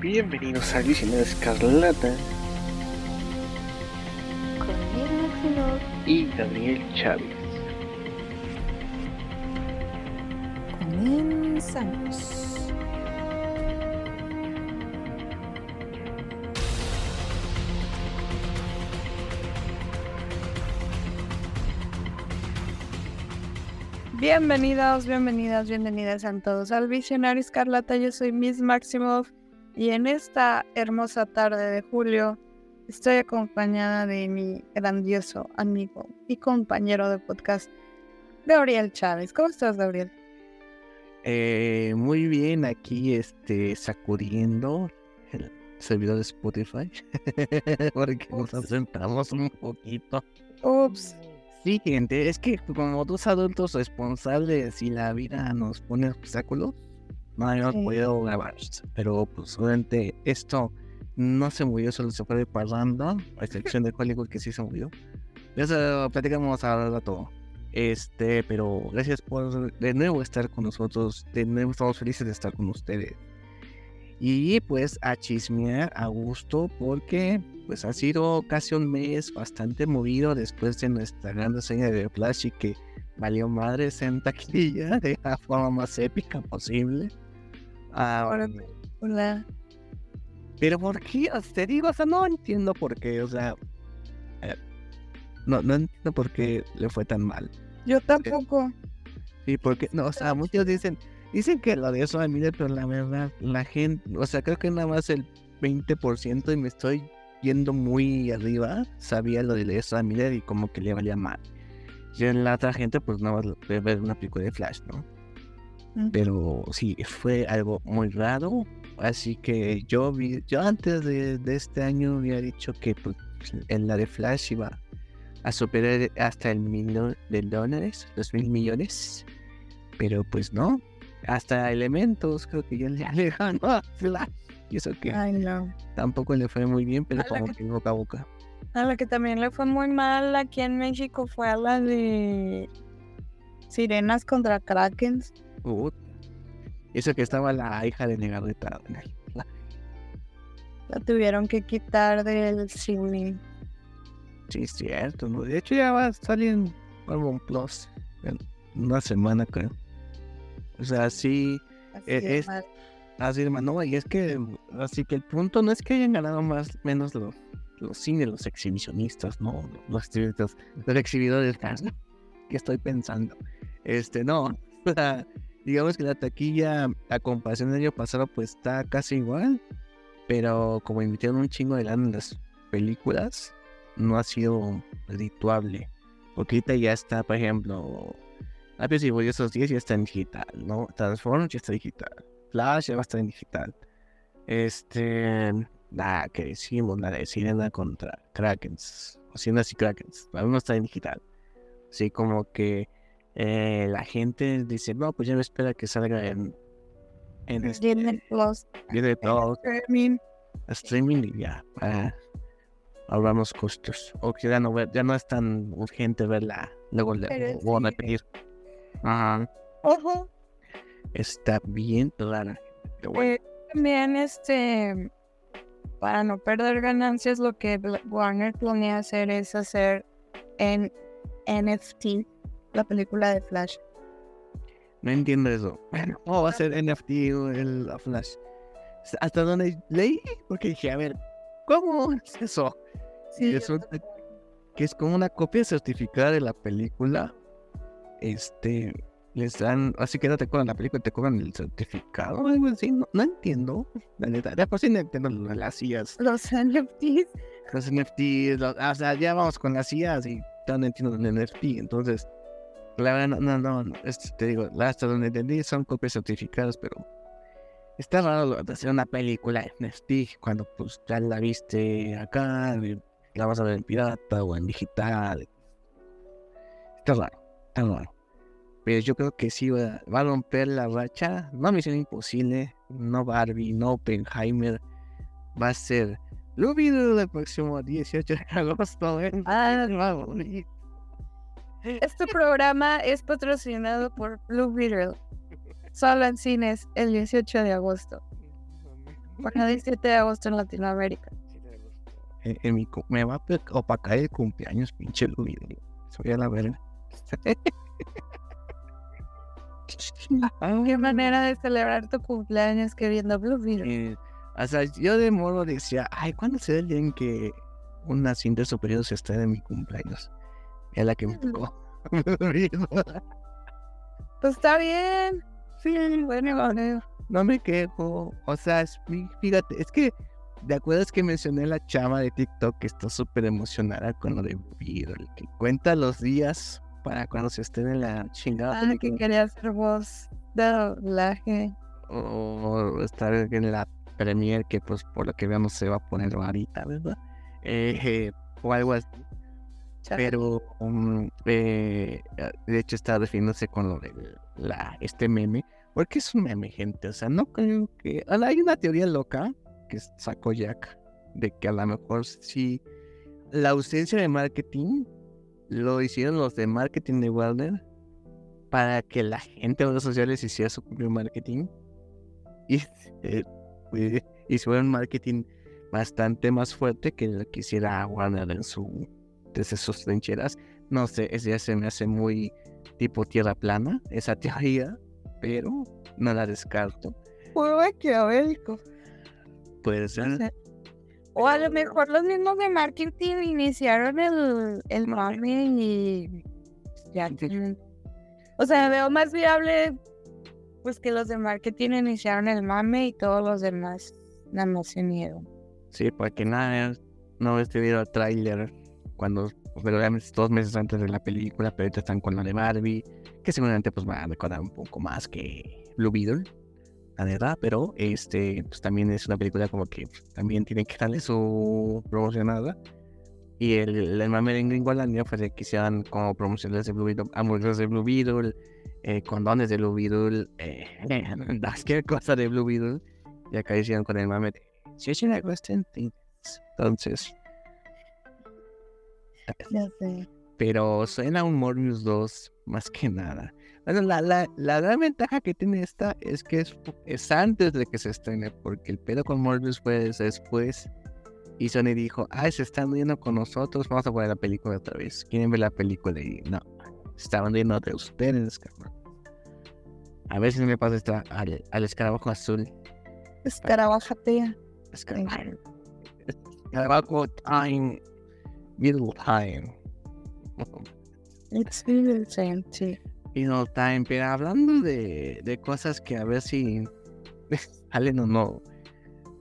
Bienvenidos a Visionario Escarlata Con y Gabriel Chávez. Comenzamos. Bienvenidos, bienvenidas, bienvenidas a todos al Visionario Escarlata. Yo soy Miss Maximoff y en esta hermosa tarde de julio estoy acompañada de mi grandioso amigo y compañero de podcast, Gabriel Chávez. ¿Cómo estás, Gabriel? Eh, muy bien, aquí este sacudiendo el servidor de Spotify porque nos asentamos un poquito. Ups. Sí, gente, es que como dos adultos responsables y la vida nos pone obstáculos, no habíamos Sí. podido grabar. Pero pues obviamente esto no se murió, solo se fue de parranda, a excepción de Hollywood que sí se murió. De eso platicamos ahora rato. Este, pero gracias por de nuevo estar con nosotros, de nuevo estamos felices de estar con ustedes. Y pues a chismear a gusto porque pues ha sido casi un mes bastante movido después de nuestra gran reseña de Flash y que valió madres en taquilla de la forma más épica posible. Ah, Ahora- Hola. pero ¿por qué? O sea, Te digo, o sea, no entiendo por qué, o sea, eh, no, no entiendo por qué le fue tan mal. Yo tampoco. Sí, porque, no, o sea, muchos dicen, dicen que lo de eso a Miller, pero la verdad, la gente, o sea, creo que nada más el 20% y me estoy yendo muy arriba, sabía lo de eso a Miller y como que le valía mal. Y en la otra gente, pues nada más ver una película de Flash, ¿no? Pero sí, fue algo muy raro. Así que yo vi, yo antes de, de este año había dicho que pues, en la de Flash iba a superar hasta el millón de dólares, los mil millones. Pero pues no. Hasta elementos creo que ya le ganó a Flash. Y eso que Ay, no. tampoco le fue muy bien, pero como que- que boca a boca. A la que también le fue muy mal aquí en México fue a la de Sirenas contra Krakens. Y eso que estaba la hija de Negarreta. La tuvieron que quitar del cine. Sí, es cierto, ¿no? De hecho ya va a salir en Plus en una semana, creo. O sea, sí, Así Eh, es- mal. así de no, y es que, así que el punto no es que hayan ganado más, menos los, los cines, los exhibicionistas, no, los exhibidores, los exhibidores, que estoy pensando. Este, no, o sea, digamos que la taquilla, a comparación del año pasado, pues está casi igual, pero como invitaron un chingo de lana en las películas, no ha sido redituable. Porque ahorita ya está, por ejemplo, Rápidos y Furiosos 10 ya está en digital, ¿no? Transformers ya está digital. Flash ya va a estar en digital. Este. Nada, que decimos, la de Sirena contra Krakens. O Sirenas y Krakens. La no está en digital. Así como que eh, la gente dice, no, pues ya me espera que salga en. En este, Disney Plus. Disney Plus, Streaming. streaming y ya. Para ahorrarnos costos. O que ya no, ya no es tan urgente verla. Luego le voy a repetir. Ajá. Ojo. Está bien rara. Bueno. Eh, también este para no perder ganancias lo que Warner planea hacer es hacer en NFT la película de Flash. No entiendo eso. Bueno, ¿cómo va a ser NFT el la Flash? Hasta donde leí, porque dije, a ver, ¿cómo es eso? Sí, Resulta que es como una copia certificada de la película. Este, les dan, así que no te cobran la película, te cobran el certificado o algo así. No, no entiendo. La neta, de por sí no entiendo las IAs, los NFTs. los NFTs, los- o sea, ya vamos con las IAs y ya no entiendo el NFT. Entonces, la verdad, no, no, no, no, es- te digo, hasta donde entendí son copias certificadas, pero está raro hacer una película en NFT cuando pues ya la viste acá, la vas a ver en pirata o en digital. Está raro, está raro. Pero yo creo que sí va, va a romper la racha. No Misión Imposible, no Barbie, no Oppenheimer. Va a ser lo video el próximo 18 de agosto. ¿eh? Ah. Va a morir. Este programa es patrocinado por Blue Beetle. Solo en cines el 18 de agosto. Para el 7 de agosto en Latinoamérica. En, en mi, me va a opacar el cumpleaños, pinche Luis. Soy a la verga. Qué manera de celebrar tu cumpleaños que viendo Blue Beetle. Eh, o sea, yo de modo decía, ay, ¿cuándo será el día en que una cinta superior se esté de mi cumpleaños? Es la que me tocó. Pues está bien. sí, Bueno, no me quejo. O sea, es- fíjate, es que, ¿te acuerdas que mencioné a la chava de TikTok que está súper emocionada con lo de Blue Beetle? Que cuenta los días para cuando se esté en la chingada Ah, que quería ser voz de doblaje. o estar en la premier que pues por lo que veamos se va a poner ahorita, ¿verdad? Eh, eh, o algo así. Pero um, eh, ah, de hecho está refiriéndose con lo de la, este meme, porque es un meme, gente. O sea, no creo que. ah, Hay una teoría loca que sacó Jack de que a lo mejor sí la ausencia de marketing lo hicieron los de marketing de Warner para que la gente de redes sociales hiciera su propio marketing y eh, fue- hicieron marketing bastante más fuerte que lo que hiciera Warner en su desde sus trincheras. No sé, ese ya se me hace muy tipo tierra plana, esa teoría, pero no la descarto. Fue maquiavélico. Puede ser. sea, O a lo mejor los mismos de marketing iniciaron el, el mame y ya tienen- O sea, veo más viable pues que los de marketing iniciaron el mame y todos los demás nada más se unieron. Sí, porque nada, no he tenido el tráiler cuando, pero obviamente es dos meses antes de la película, pero ahorita están con la de Barbie, que seguramente pues va a recordar un poco más que Blue Beetle, la verdad, pero este, pues también es una película como que pues, también tiene que darle su promocionada. Y el, el mame en Gringolandia fue de que hicieran como promociones de Blue Beetle, hamburguesas de Blue Beetle, eh, condones de Blue Beetle, eh, cualquier cosa de Blue Beetle. Y acá hicieron con el mame de si es una Western Things. Entonces, Ya sé. pero suena un Morbius 2 más que nada. Bueno, la, la, la gran ventaja que tiene esta es que es, es antes de que se estrene, porque el pedo con Morbius fue después. Y Sony dijo, ay, se están riendo con nosotros, vamos a poner la película otra vez. ¿Quieren ver la película? Y no, se estaban riendo de ustedes, cabrón. A ver si me pasa esta al, al escarabajo azul. Escarabajatea. Escarabajo. Escarabajo time. Middle time. It's the same, sí. Middle time. Pero hablando de, de cosas que a ver si salen o no.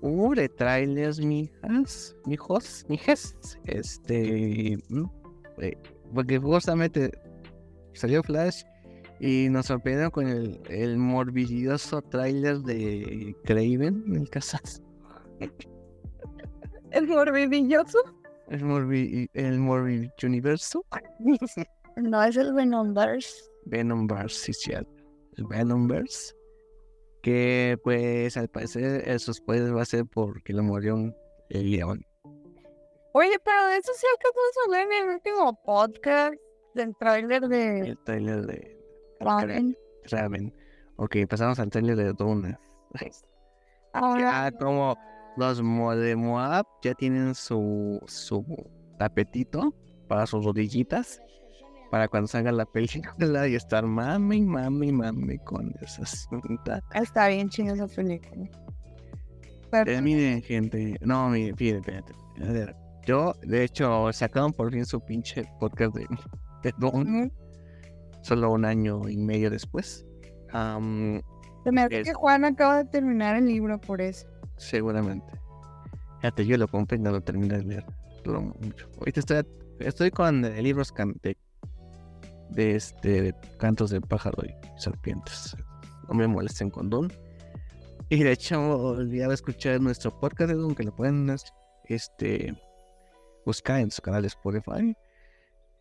Hubo de trailers, mijas, mijos, mijes. Este. mm, eh, Porque justamente salió Flash y nos sorprendieron con el, el morbilloso trailer de Craven, el Casas. ¿El morbidilloso? El Morbi, el Morbi Universo. No, es el Venomverse. Venomverse, sí, cierto. El Venomverse. Que pues al parecer esos poderes va a ser porque lo murió un- el león. Oye, pero de eso sí alcanzamos a en el último podcast del tráiler de El trailer de Raven. Raven. Ok, pasamos al trailer de Duna. Ahora, Ya como los de Moab ya tienen su, su tapetito para sus rodillitas. Para cuando salga la película y estar mami, mami, mami con esas cintas. está bien chingada esa película. Pero, Eh, miren, gente. No, miren, fíjense, ver, yo, de hecho, sacaron por fin su pinche podcast de, de solo un año y medio después. Am, se me hace es- que Juan acaba de terminar el libro por eso. Seguramente. Fíjate, yo lo compré y no lo terminé de leer. Mucho. Ahorita estoy, estoy con eh, libros de, de este de cantos de pájaro y serpientes. No me molesten con Don. Y de hecho, olvidaba escuchar nuestro podcast de Don, que lo pueden este, buscar en su canal Spotify.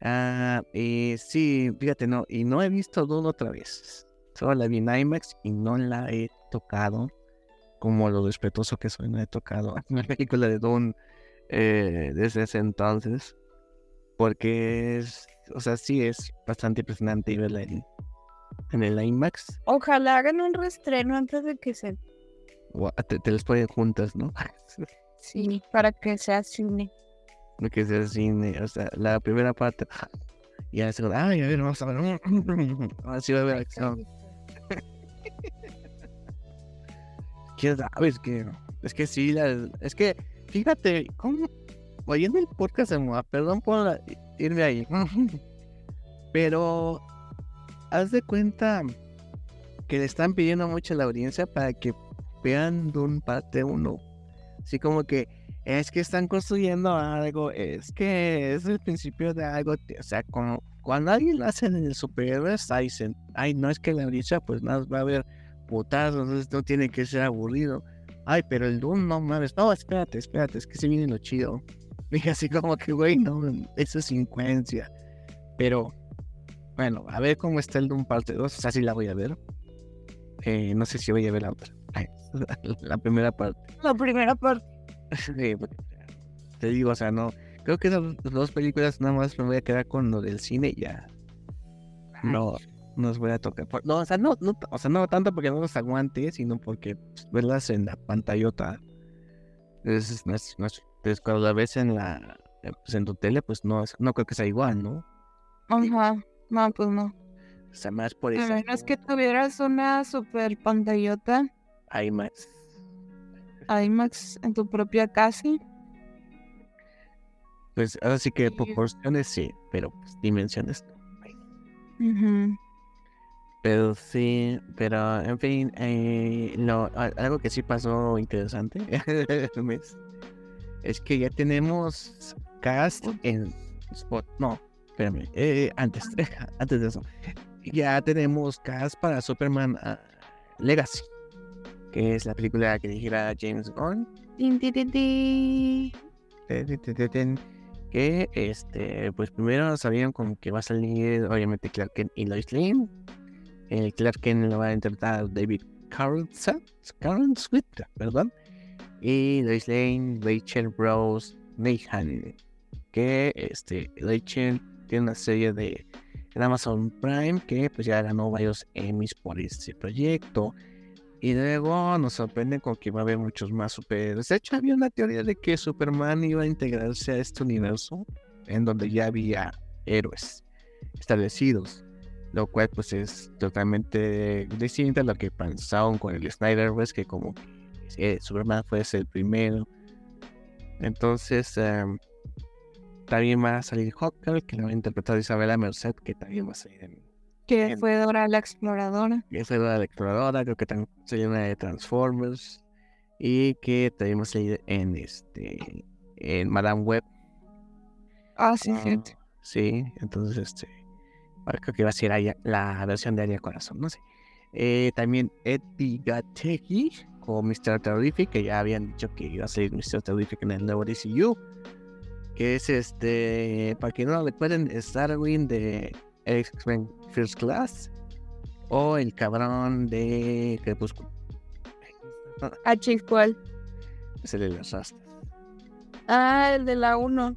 Ah, y sí, fíjate, no, y no he visto Don otra vez. Solo la vi en IMAX y no la he tocado como lo respetuoso que soy, no he tocado una película de Don eh, desde ese entonces. Porque es, o sea, sí es bastante impresionante verla en, en el IMAX. Ojalá hagan un reestreno antes de que se te, te las ponen juntas, ¿no? Sí, para que sea cine. Lo que sea cine, o sea, la primera parte. Y la segunda, ay, a ver, vamos a ver. Ahora sí va a haber acción. ¿Quién sabe? Es que, es que sí, es que, fíjate, ¿cómo? oyendo el podcast perdón por irme ahí, pero haz de cuenta que le están pidiendo mucho a la audiencia para que vean Dune parte 1. Así como que es que están construyendo algo, es que es el principio de algo, o sea, como cuando alguien hace en el superhéroe, está dicen, ay, no es que la audiencia pues nada, va a haber putazos, entonces no tiene que ser aburrido. Ay, pero el Doom, no mames, no, espérate, espérate, es que se viene lo chido. Dije así como que, güey, no, eso es incoherencia. Pero, bueno, a ver cómo está el Doom parte 2, o sea, sí la voy a ver. Eh, no sé si voy a ver la otra. Ay, la primera parte. La primera parte. Sí, te digo, o sea, no. Creo que esas dos películas nada más me voy a quedar con lo del cine y ya. No, no los voy a tocar. Por- No, o sea, no, no, o sea, no tanto porque no los aguante, sino porque pues, verlas en la pantallota. Es, no es, no es- pues, cuando la ves en la eh, pues, en tu tele, pues no, es- no creo que sea igual, ¿no? Ajá. No, pues no. O sea, más por A eso. menos que tuvieras una super pantallota más. IMAX en tu propia casa. Pues ahora sí que proporciones sí, pero pues, dimensiones no. Ujú. Pero sí, pero en fin, eh, lo, a- algo que sí pasó interesante mes es que ya tenemos cast en Spot. No, espérame, eh, antes, antes de eso, ya tenemos cast para Superman ah, Legacy, que es la película que dirigiera James Gunn. Que este, pues primero sabían como que va a salir obviamente Clark Kent y Lois Lane. El Clark Kent lo va a interpretar David Carlson Sweet, perdón. Y Lois Lane, Rachel Rose Mayhan. Que este, Rachel tiene una serie de Amazon Prime que pues ya ganó varios Emmys por este proyecto. Y luego nos sorprenden con que va a haber muchos más superhéroes. De hecho, había una teoría de que Superman iba a integrarse a este universo en donde ya había héroes establecidos. Lo cual pues es totalmente distinto a lo que pensaron con el Snyderverse, que como que eh, Superman fuese el primero. Entonces, em, también va a salir Hawkeye, que lo va a interpretar Isabela Merced, que también va a salir en, Que fue Dora la exploradora. que es la exploradora, creo que también soy una de Transformers y que también va a salir en este en Madame Web. Ah, sí, cierto. sí, entonces este creo que va a ser Aya- la versión de Aria Corazón, no sé. Eh, también Eddie Gattegi como Mr. Terrific, que ya habían dicho que iba a salir Mr. Terrific en el nuevo DCU. Que es este, para que no lo recuerden, Starwing de X-Men First Class. O el cabrón de Crepúsculo. Ah, ¿cuál? Es el de las rastas. Ah, el de la 1.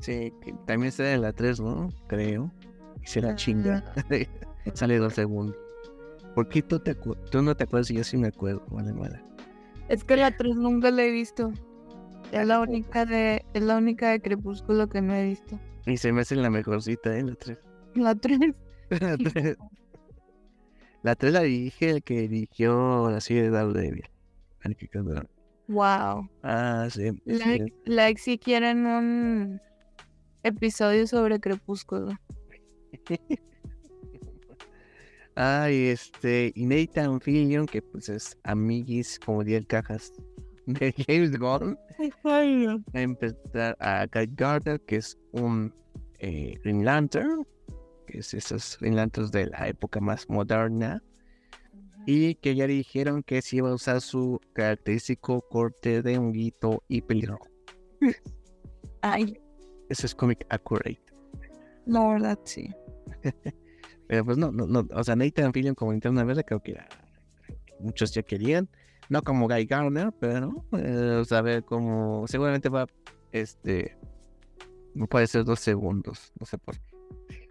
Sí, que también está en la 3, ¿no? Creo. Y se la chinga. Sale dos segundos. ¿Por qué tú, te tú no te acuerdas y yo sí me acuerdo? Vale, vale. Es que la 3 nunca la he visto. Es la única de, es la única de Crepúsculo que no he visto. Y se me hace la mejorcita, ¿eh? La 3. La 3. La 3 la, 3 la dirige el que dirigió la serie de Daredevil. Wow. Ah, sí. La, sí. ex si quieren un episodio sobre Crepúsculo. Ay, este, y Nathan Fillion, que pues es amiguis, como 10 cajas de James Gunn, a empezar a Guy Gardner, que es un eh, Green Lantern, que es esos Green Lanterns de la época más moderna, y que ya dijeron que sí iba a usar su característico corte de honguito y pelirrojo. Ay, Eso es comic accurate. La verdad sí. Pero pues no, no, no, o sea, Nathan Fillion como interna verde creo que muchos ya querían, no como Guy Garner, pero eh, o sea, a ver cómo, seguramente va, este, no puede ser dos segundos, no sé por qué.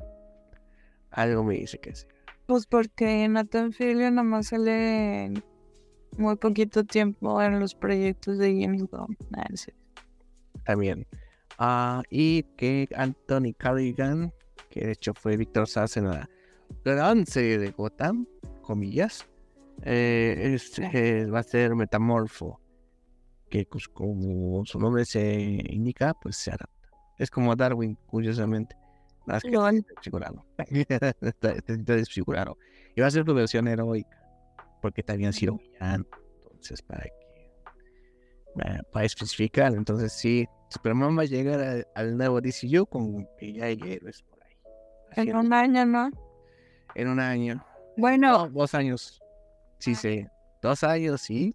Algo me dice que sí. Pues porque Nathan Fillion nomás sale en muy poquito tiempo en los proyectos de James Gunn. También. Ah, y que Anthony Carrigan, que de hecho fue Víctor Sass en la gran serie de Gotham, comillas, eh, este, va a ser Metamorfo, que pues, como su nombre se indica, pues se adapta. Es como Darwin, curiosamente. Más que está desfigurado. está, desfigurado. Y va a ser tu versión heroica, porque también sido villano. Entonces, para que. Para especificar, entonces sí, Superman va a llegar al nuevo DCU con que ya hay héroes por ahí. en un año, ¿no? En un año. Bueno. dos años. Sí, sí. Dos años, sí.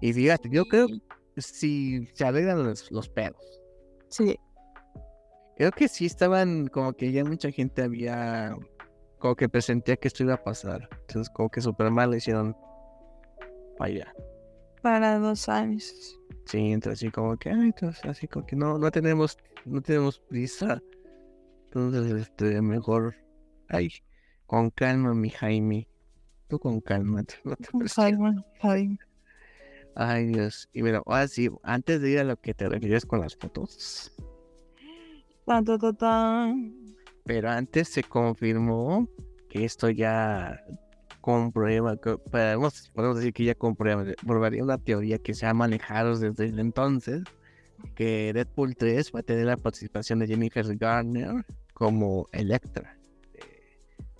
y fíjate, yo creo que si se arreglan los, los pedos. Sí. Creo que sí estaban como que ya mucha gente había como que presentía que esto iba a pasar. Entonces como que Superman le hicieron para allá. Para dos años. Sí, entonces así como que, ay, entonces así como que no, no tenemos, no tenemos prisa. Entonces, este, mejor, ay, con calma, mi Jaime. Tú con calma. No te Jaime, Jaime. Ay, Dios. Y bueno, ahora sí, antes de ir a lo que te refieres con las fotos. Pero antes se confirmó que esto ya comprueba, podemos, podemos decir que ya comprueba, probaría una teoría que se ha manejado desde el entonces, que Deadpool 3 va a tener la participación de Jennifer Garner como Electra,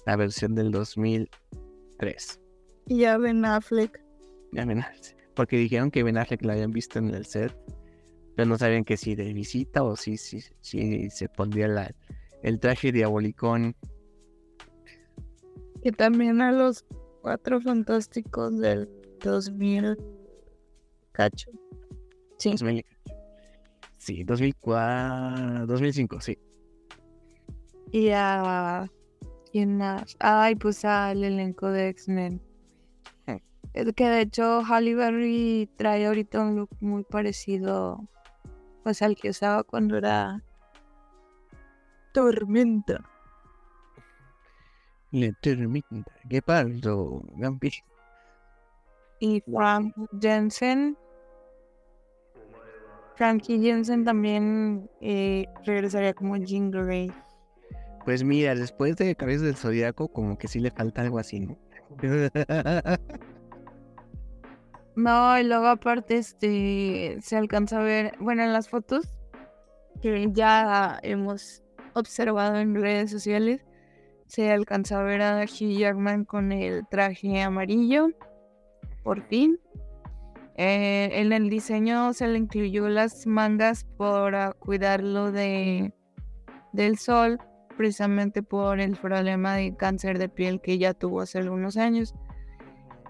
la versión del 2003. Y ya Ben Affleck. Ya Ben Affleck, porque dijeron que Ben Affleck la habían visto en el set, pero no sabían que si de visita o si, si, si se pondría la, el traje diabolicón que también a los cuatro fantásticos del 2000 cacho. Sí. 2000, sí, 2004, 2005, sí. Y a... ¿Quién más? Ay, pues al elenco de X-Men. Es que de hecho Halle Berry trae ahorita un look muy parecido pues al que usaba cuando era Tormenta. Le termina. ¿Qué pasó, Gampi? Y Frank Jensen. Frankie Jensen también eh, regresaría como Jean Grey. Pues mira, después de Cabeza del Zodíaco, como que sí le falta algo así, ¿no? no, y luego aparte este se alcanza a ver, bueno, en las fotos que ya hemos observado en redes sociales, se alcanza a ver a Hugh Jackman con el traje amarillo, por fin. Eh, en el diseño se le incluyó las mangas para cuidarlo de, del sol, precisamente por el problema de cáncer de piel que ya tuvo hace algunos años.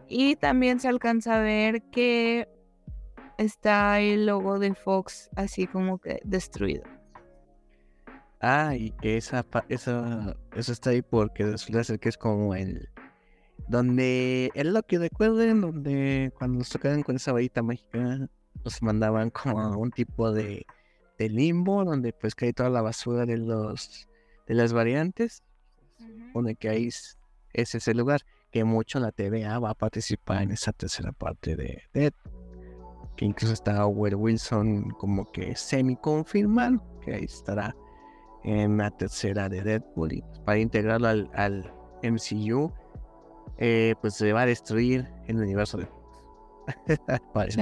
Y también se alcanza a ver que está el logo de Fox así como que destruido. Ah, y que esa, esa, eso está ahí porque resulta ser que es como el. Donde. Es lo que recuerden, donde cuando nos tocaban con esa varita mágica, nos mandaban como a un tipo de, de limbo, donde pues cae toda la basura de los de las variantes. Donde que ahí es, ese lugar. Que mucho la TVA va a participar en esa tercera parte de Dead. Que incluso está Owen Wilson como que semi confirmado. Que ahí estará en la tercera de Deadpool y pues, para integrarlo al, al MCU eh, pues se va a destruir el universo de Fox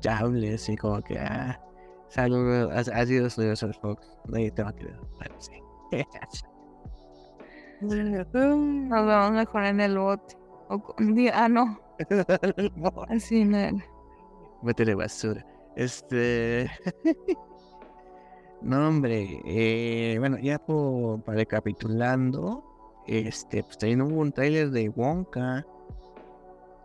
ya. hablé así como que ah, salud, ha, sido el universo de Fox nadie te va a creer bueno, sí. nos vamos mejor en el bote o, ah no. Así no métele basura. Este No, hombre, eh, bueno, ya por, para recapitulando, este, pues también hubo un trailer de Wonka.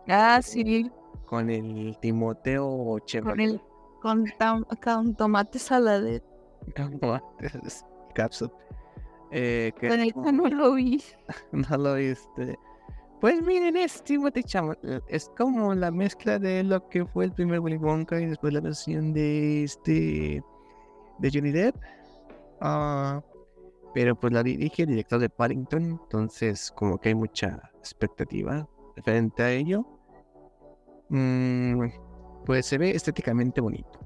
Ah, sí. Con el Timoteo Chevrolet. Con el, con, tomate saladet. Con tomates, capsule. Eh, que, no lo vi. no lo viste. Pues miren, es Timothy Chalamet. Es como la mezcla de lo que fue el primer Willy Wonka y después la versión de este de Johnny Depp. Ah, pero pues la dirige el director de Paddington, entonces como que hay mucha expectativa. frente a ello, mm, pues se ve estéticamente bonito.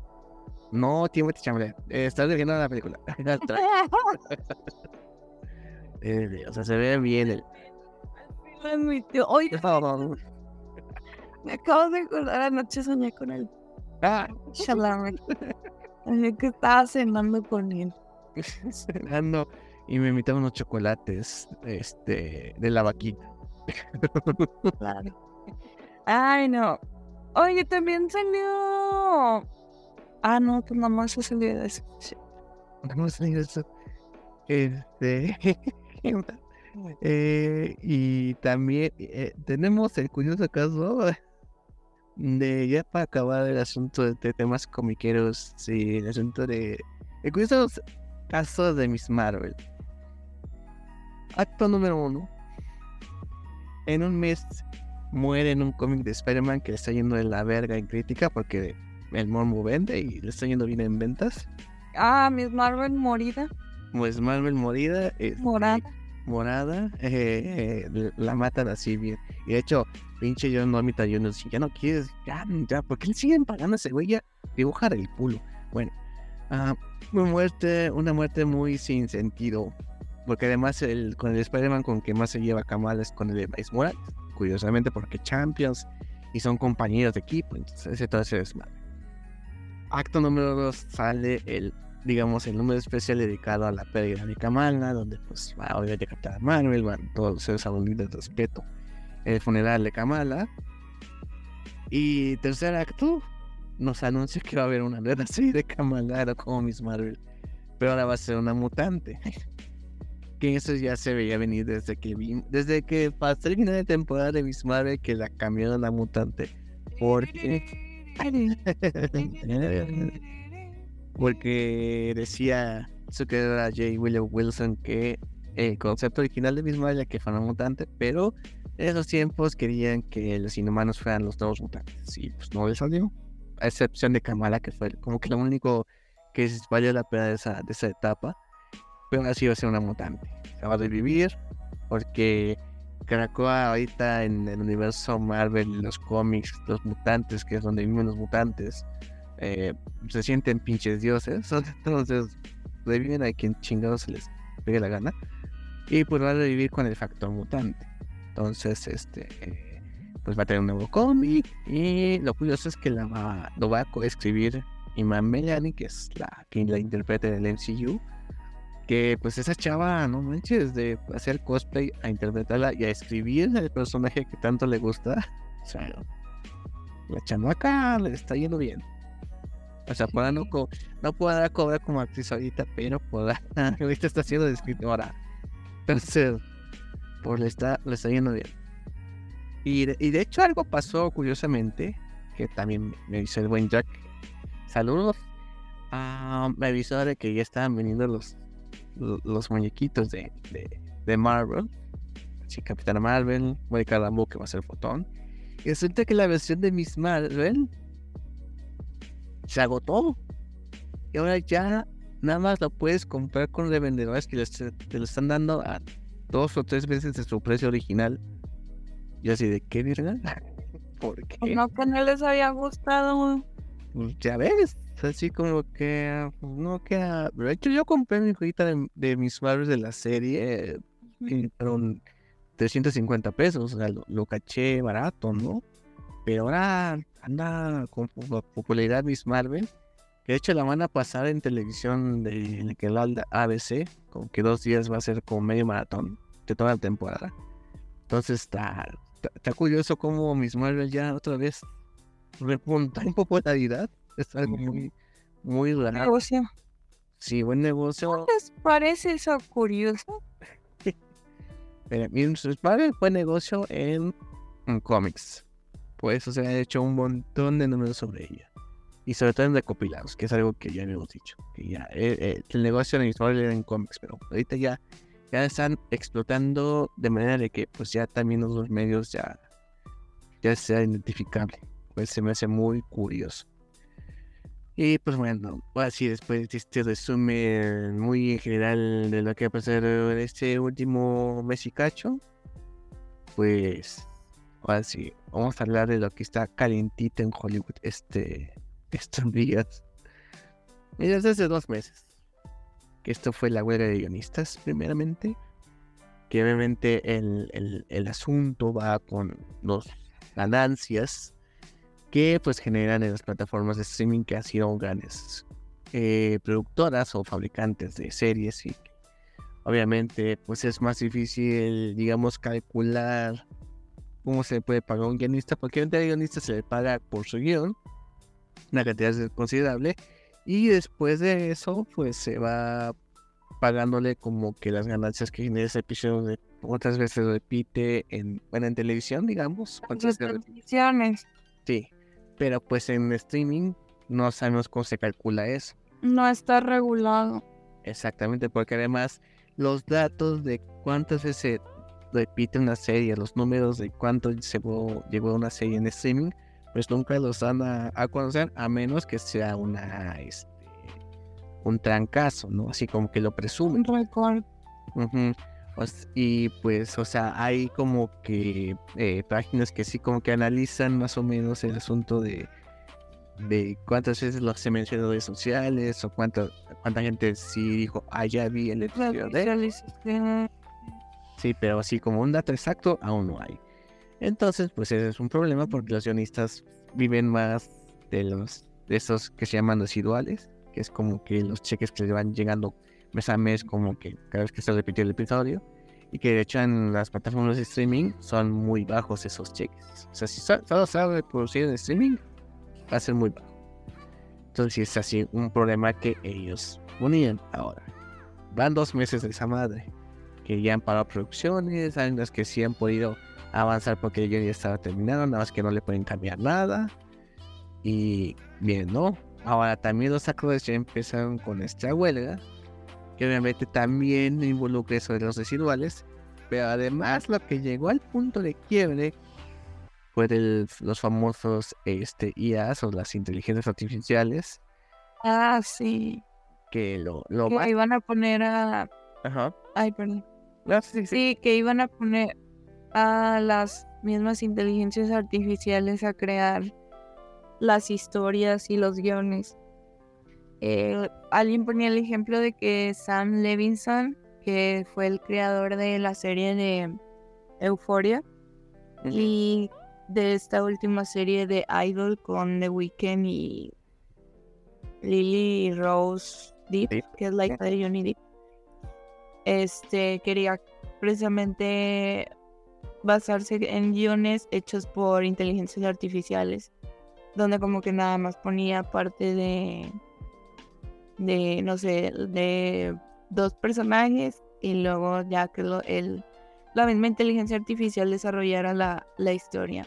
No Timothy Chalamet, eh, estás viendo la película. Eh, o sea, se ve bien el... Oye, me acabo de acordar, anoche soñé con él. Ah. Que estaba cenando con él. cenando y me invitaron unos chocolates este, de la vaquita. Claro. Ay, no. Oye, también salió. Ah, no, pues nada más salió de eso. Sí. Vamos a ir a eso. Este, eh, y también eh, tenemos el curioso caso de ya para acabar el asunto de, de temas comiqueros, sí, el asunto de el curioso caso de Miss Marvel. Acto número uno. En un mes muere en un cómic de Spider-Man que le está yendo de la verga en crítica porque el mormo vende y le está yendo bien en ventas. Ah, Miss Marvel morida. Pues Marvel morida. este, Morada. Morada, eh, eh, la matan así bien. Y de hecho, pinche John Normita Jr. si ya no quieres, ya, ya, ¿por qué le siguen pagando a ese güey? Ya, dibujar el culo. Bueno, ah, una muerte, una muerte muy sin sentido. Porque además el, con el Spider-Man con que más se lleva Kamala es con el de Miles Morales. Curiosamente porque Champions y son compañeros de equipo. Entonces ese todo desmadre. Acto número 2 sale el, digamos, el número especial dedicado a la pérdida de Kamala, donde pues va obviamente Capitán Marvel, van todos los seres de respeto. El funeral de Kamala. Y tercer acto, nos anuncia que va a haber una nueva serie de Kamala era como Miss Marvel. Pero ahora va a ser una mutante. que eso ya se veía venir desde que vi, desde que pasó el final de temporada de Miss Marvel que la cambiaron a mutante. Porque porque decía su querida J. Willow Wilson que el concepto original de Miss Marvel era que fuera una mutante, pero en esos tiempos querían que los inhumanos fueran los nuevos mutantes. Y pues no les salió. A excepción de Kamala, que fue como que lo único que valió la pena de esa, de esa etapa. Pero así va a ser una mutante. Se va a revivir porque Krakoa ahorita en el universo Marvel, los cómics, los mutantes, que es donde viven los mutantes, eh, se sienten pinches dioses. Entonces reviven a quien chingados se les pegue la gana. Y pues va a revivir con el factor mutante. Entonces, este, eh, pues va a tener un nuevo cómic. Y lo curioso es que la va, lo va a coescribir Iman Melani, que es la que la interpreta en el MCU. Que pues esa chava, no manches, de hacer cosplay a interpretarla y a escribir el personaje que tanto le gusta. O sea, la chamaca le está yendo bien. O sea, podrá no, no podrá cobrar como actriz ahorita, pero. Ahorita está siendo de escritora. Entonces, pues le está, le está yendo bien. Y de, hecho, algo pasó curiosamente, que también me avisó el buen Jack. Saludos. Me avisó de que ya estaban viniendo los, lo- los muñequitos de, de, de Marvel. Sí, Capitana Marvel, Mónica Rambeau que va a ser fotón. Y resulta que la versión de Miss Marvel se agotó. Y ahora ya nada más lo puedes comprar con revendedores que te lo están dando a dos o tres veces de su precio original. Y así de qué verga. ¿Por qué? No que no les había gustado. Pues ya ves, así como que pues, no queda. De hecho, yo compré mi jueguita de, de mis Marvels de la serie y fueron 350 pesos, o sea, lo, lo caché barato, ¿no? Pero ahora anda con po- popularidad Miss Marvel, que de hecho la van a pasar en televisión de en el canal de ABC, como que dos días va a ser como medio maratón de toda la temporada. Entonces está, está, está curioso cómo Miss Marvel ya otra vez repunta en popularidad. Es algo muy, muy raro. Negocio. Sí, buen negocio. ¿No les parece eso curioso? Mira, Miss Marvel fue negocio en, en cómics. Por eso se han hecho un montón de números sobre ella. Y sobre todo en recopilados, que es algo que ya habíamos dicho. Que ya, eh, eh, el negocio Marvel era en cómics, pero ahorita ya, ya están explotando de manera de que pues ya también los dos medios ya, ya sea identificable. Pues se me hace muy curioso. Y pues bueno, así después de este resumen muy en general de lo que ha pasado en este último mes y cacho, pues vamos a hablar de lo que está calientito en Hollywood este, estos días. Y desde hace dos meses. Que esto fue la huelga de guionistas, primeramente. Que obviamente el, el, asunto va con los ganancias que pues generan en las plataformas de streaming que han sido grandes eh, productoras o fabricantes de series y obviamente pues es más difícil digamos calcular cómo se puede pagar un guionista porque a un guionista se le paga por su guion una cantidad considerable y después de eso pues se va pagándole como que las ganancias que genera ese episodio de, otras veces repite en bueno en televisión digamos las televisiones sí pero pues en streaming no sabemos cómo se calcula eso. No está regulado. Exactamente, porque además los datos de cuántas veces se repite una serie, los números de cuánto se llegó una serie en streaming, pues nunca los dan a, conocer a menos que sea una este, un trancazo, ¿no? Así como que lo presumen. Un récord. y pues, o sea, hay como que eh, páginas que sí como que analizan más o menos el asunto de de cuántas veces lo se mencionó en redes sociales o cuánta, cuánta gente sí dijo, ah, ya vi el episodio de... Sí, pero así como un dato exacto aún no hay. Entonces, pues ese es un problema porque los guionistas viven más de los de esos que se llaman residuales, que es como que los cheques que les van llegando mes a mes, como que cada vez que se repite el episodio, y que de hecho en las plataformas de streaming son muy bajos esos cheques. O sea, si solo se ha reproducido en streaming, va a ser muy bajo. Entonces es así un problema que ellos ponían ahora. Van dos meses de esa madre. Que ya han parado producciones, hay unas que sí han podido avanzar porque el ya estaba terminado, nada más que no le pueden cambiar nada. Y bien, ¿no? Ahora también los actores ya empezaron con esta huelga, que obviamente también involucra eso de los residuales, pero además lo que llegó al punto de quiebre fue de los famosos este, IAs o las inteligencias artificiales. Ah, sí. Que lo, lo que iban a poner a. Ajá. Ay, perdón. Sí, sí. sí, que iban a poner a las mismas inteligencias artificiales a crear las historias y los guiones. Eh, alguien ponía el ejemplo de que Sam Levinson, que fue el creador de la serie de Euphoria, y de esta última serie de Idol con The Weeknd y Lily Rose Deep, que es la hija de Johnny Depp. Este quería precisamente basarse en guiones hechos por inteligencias artificiales, donde como que nada más ponía parte de, de no sé, de dos personajes y luego ya que lo, el, la misma inteligencia artificial desarrollara la, la historia.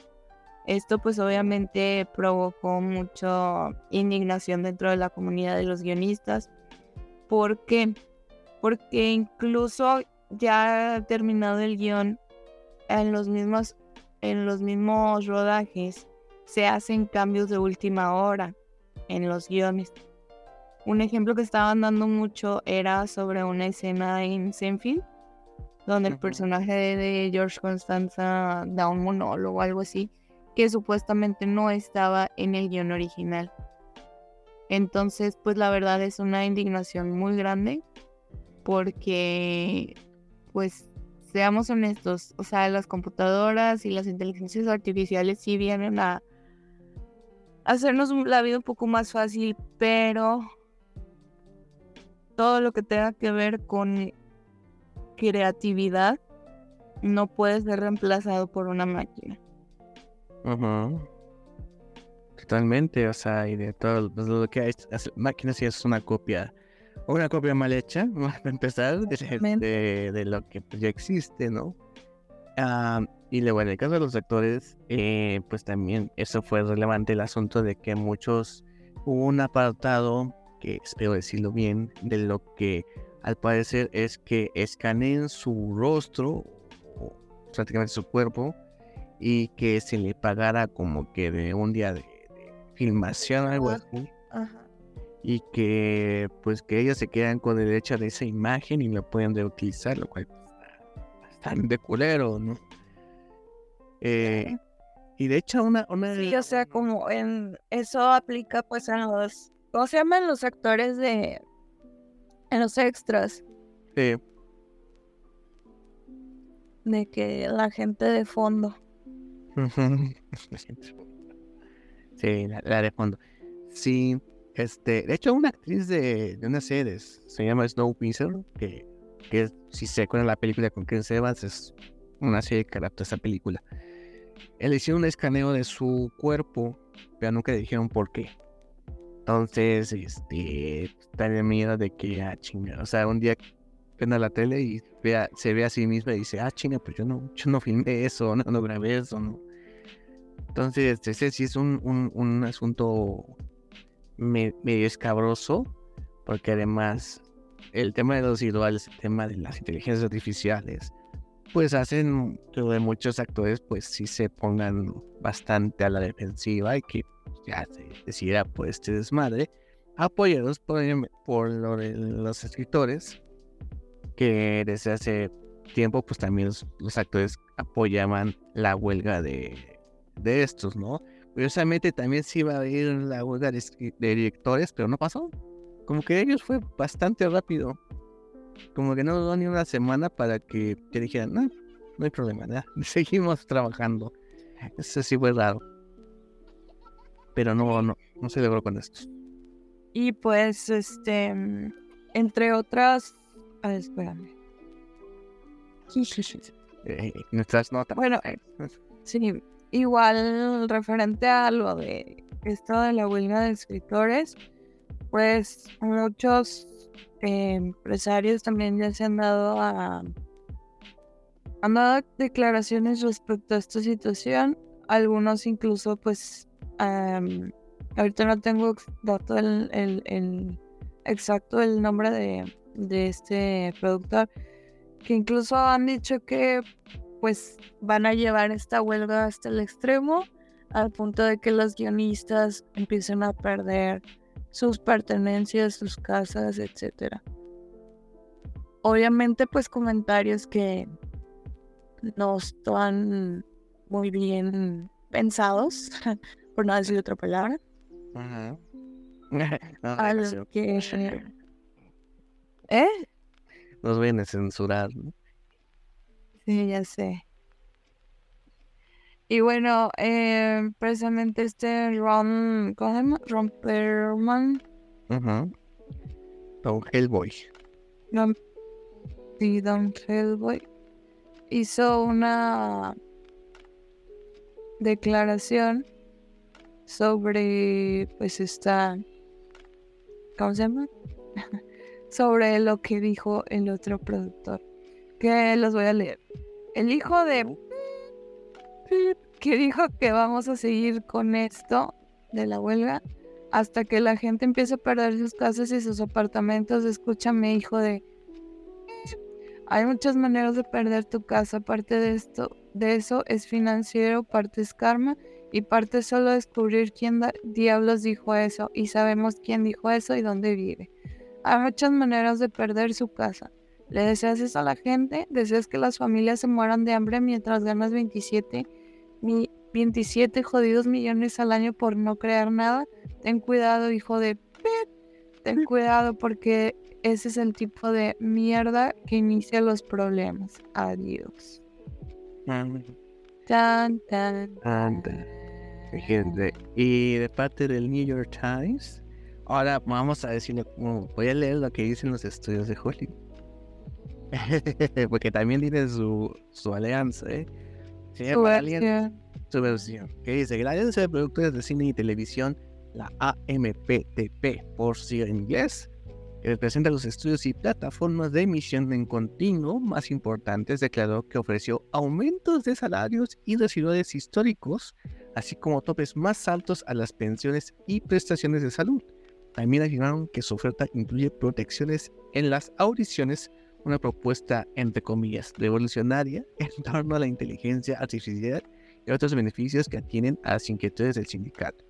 Esto pues obviamente provocó mucha indignación dentro de la comunidad de los guionistas. ¿Por qué? Porque incluso ya terminado el guion, en los mismos, en los mismos rodajes se hacen cambios de última hora en los guiones. Un ejemplo que estaban dando mucho era sobre una escena en Senfield, donde el personaje de George Constanza da un monólogo o algo así, que supuestamente no estaba en el guion original. Entonces, pues la verdad es una indignación muy grande porque, pues, seamos honestos, o sea, las computadoras y las inteligencias artificiales sí vienen a hacernos la vida un poco más fácil, pero todo lo que tenga que ver con creatividad no puede ser reemplazado por una máquina. Totalmente, o sea, y de todo pues, lo que hay, máquinas si es una copia, una copia mal hecha, para empezar, de, de, lo que pues, ya existe, ¿no? y luego en el caso de los actores, eh, pues también eso fue relevante el asunto de que muchos, hubo un apartado, que espero decirlo bien, de lo que al parecer es que escaneen su rostro, o prácticamente su cuerpo, y que se le pagara como que de un día de, filmación algo así. Y que pues que ellos se quedan con el hecho de esa imagen y lo pueden reutilizar, lo cual pues, bastante culero, ¿no? Eh, Y de hecho, una. una... Sí, o sea, como en. Eso aplica pues en los. ¿Cómo se llaman los actores de. En los extras? Sí. De que la gente de fondo. sí, la, de fondo. Sí, este, de hecho, una actriz de, de una serie se llama Snowpiercer, que, que si se acuerdan la película con Chris Evans, es una serie que adapta esa película. Él hicieron un escaneo de su cuerpo, pero nunca le dijeron por qué. Entonces, este, en miedo de que, ah, chinga, o sea, un día prenda la tele y vea, se ve a sí misma y dice, ah, chinga, pues yo no, yo no filmé eso, no, grabé eso, no. Entonces, ese sí es un, un asunto medio escabroso, porque además el tema de los iguales, el tema de las inteligencias artificiales, pues hacen que muchos actores pues sí se pongan bastante a la defensiva y que ya se decida pues este desmadre, apoyados por, por los escritores, que desde hace tiempo pues también los, actores apoyaban la huelga de estos, ¿no? Curiosamente también sí iba a haber la huelga de, directores, pero no pasó. Como que ellos fue bastante rápido. Como que no duró ni una semana para que, que dijeran, no, no hay problema, ¿ya? seguimos trabajando. Eso sí fue raro. Pero no, no, no se logró con esto. Y pues, este, entre otras... A ver, espérame. Eh, nuestras notas. Bueno, sí, Igual referente a lo de esto de la huelga de escritores, pues muchos eh, empresarios también ya se han dado han dado declaraciones respecto a esta situación. Algunos incluso pues ahorita no tengo dato el, el, exacto el nombre de, de este productor que incluso han dicho que pues van a llevar esta huelga hasta el extremo, al punto de que los guionistas empiecen a perder sus pertenencias, sus casas, etc. Obviamente, pues comentarios que no están muy bien pensados, por no decir otra palabra. que... ¿Eh? Nos viene a censurar, Sí, ya sé. Y bueno, eh, precisamente este Ron, ¿cómo se llama? Ron Perlman. Don Hellboy. sí, Don Hellboy. Hizo una declaración sobre, pues, esta, ¿cómo se llama? sobre lo que dijo el otro productor que los voy a leer. El hijo de que dijo que vamos a seguir con esto de la huelga hasta que la gente empiece a perder sus casas y sus apartamentos. Escúchame, hijo de hay muchas maneras de perder tu casa. Parte de esto, de eso es financiero, parte es karma y parte es solo descubrir quién diablos dijo eso y sabemos quién dijo eso y dónde vive. Hay muchas maneras de perder su casa. ¿Le deseas eso a la gente? ¿Deseas que las familias se mueran de hambre mientras ganas 27, 27 jodidos millones al año por no crear nada? Ten cuidado, hijo de... Ten cuidado porque ese es el tipo de mierda que inicia los problemas. Adiós. Tan, tan, Gente. Y de parte del New York Times, ahora vamos a decirle, voy a leer lo que dicen los estudios de Hollywood. Porque también tiene su, su alianza, ¿eh? su, versión. su versión. Que dice la Alianza de Productores de Cine y Televisión, la AMPTP, por si en inglés, que representa los estudios y plataformas de emisión en continuo más importantes, declaró que ofreció aumentos de salarios y residuales históricos, así como topes más altos a las pensiones y prestaciones de salud. También afirmaron que su oferta incluye protecciones en las audiciones una propuesta, entre comillas, revolucionaria en torno a la inteligencia artificial y otros beneficios que atienen a las inquietudes del sindicato.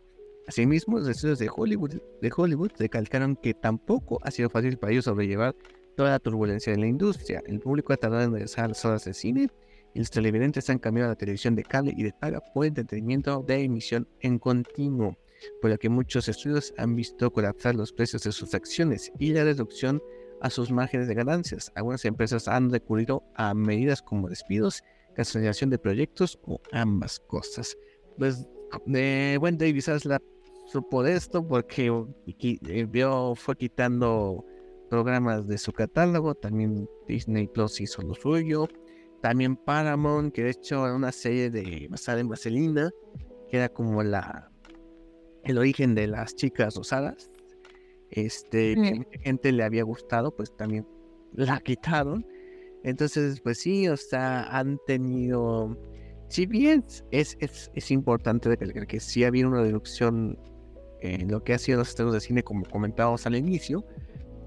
Asimismo, los estudios de Hollywood, de Hollywood recalcaron que tampoco ha sido fácil para ellos sobrellevar toda la turbulencia en la industria. El público ha tardado en regresar a las horas de cine y los televidentes han cambiado la televisión de cable y de paga por entretenimiento de emisión en continuo, por lo que muchos estudios han visto colapsar los precios de sus acciones y la reducción a sus márgenes de ganancias. Algunas empresas han recurrido a medidas como despidos, cancelación de proyectos o ambas cosas. Pues de buen David la supo de esto porque eh, vio, fue quitando programas de su catálogo, también Disney Plus hizo lo suyo, también Paramount, que de hecho era una serie de basada en Vaselina, que era como la el origen de las chicas rosadas. Este, que gente le había gustado, pues también la quitaron. Entonces, pues sí, o sea, han tenido. Si bien es, es, es importante recalcar que sí ha habido una reducción en lo que ha sido los estrenos de cine, como comentábamos al inicio,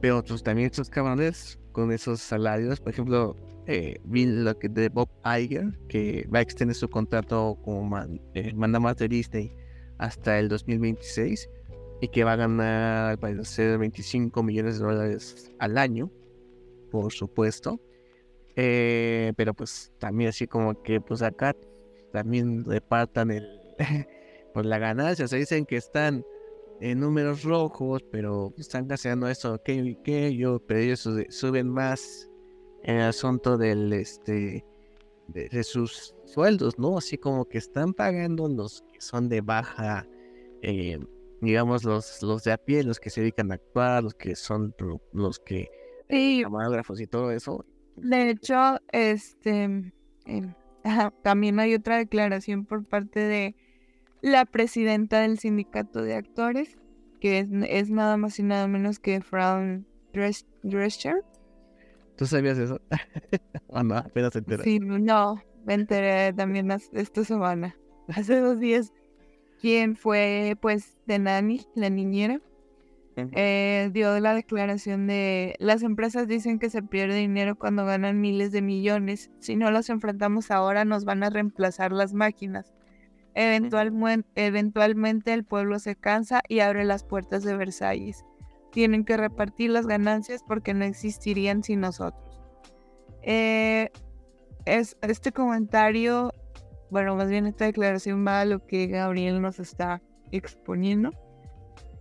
pero pues, también estos cabrones con esos salarios, por ejemplo, eh, vi lo que de Bob Iger, que va a extender su contrato como eh, manda más de Disney hasta el 2026 y que va a ganar al parecer 25 millones de dólares al año, por supuesto. Eh, pero pues también así como que pues acá también repartan el pues la ganancia, se dicen que están en números rojos, pero están caseando eso, que, que yo, pero ellos suben más en el asunto del este de, sus sueldos, ¿no? Así como que están pagando los que son de baja, eh, digamos, los, los de a pie, los que se dedican a actuar, los que son los que sí. camarógrafos y todo eso. De hecho, este em, también hay otra declaración por parte de la presidenta del sindicato de actores, que es, nada más y nada menos que Fran Drescher. ¿Tú sabías eso? ¿O no? Apenas te enteré. Sí, no, me enteré también esta semana, hace dos días. ¿Quién fue, pues, de Nani, la niñera? Eh, dio la declaración de las empresas dicen que se pierde dinero cuando ganan miles de millones. Si no los enfrentamos ahora, nos van a reemplazar las máquinas. Eventualmente, el pueblo se cansa y abre las puertas de Versalles. Tienen que repartir las ganancias porque no existirían sin nosotros. Eh, es, este comentario, bueno, más bien esta declaración va a lo que Gabriel nos está exponiendo.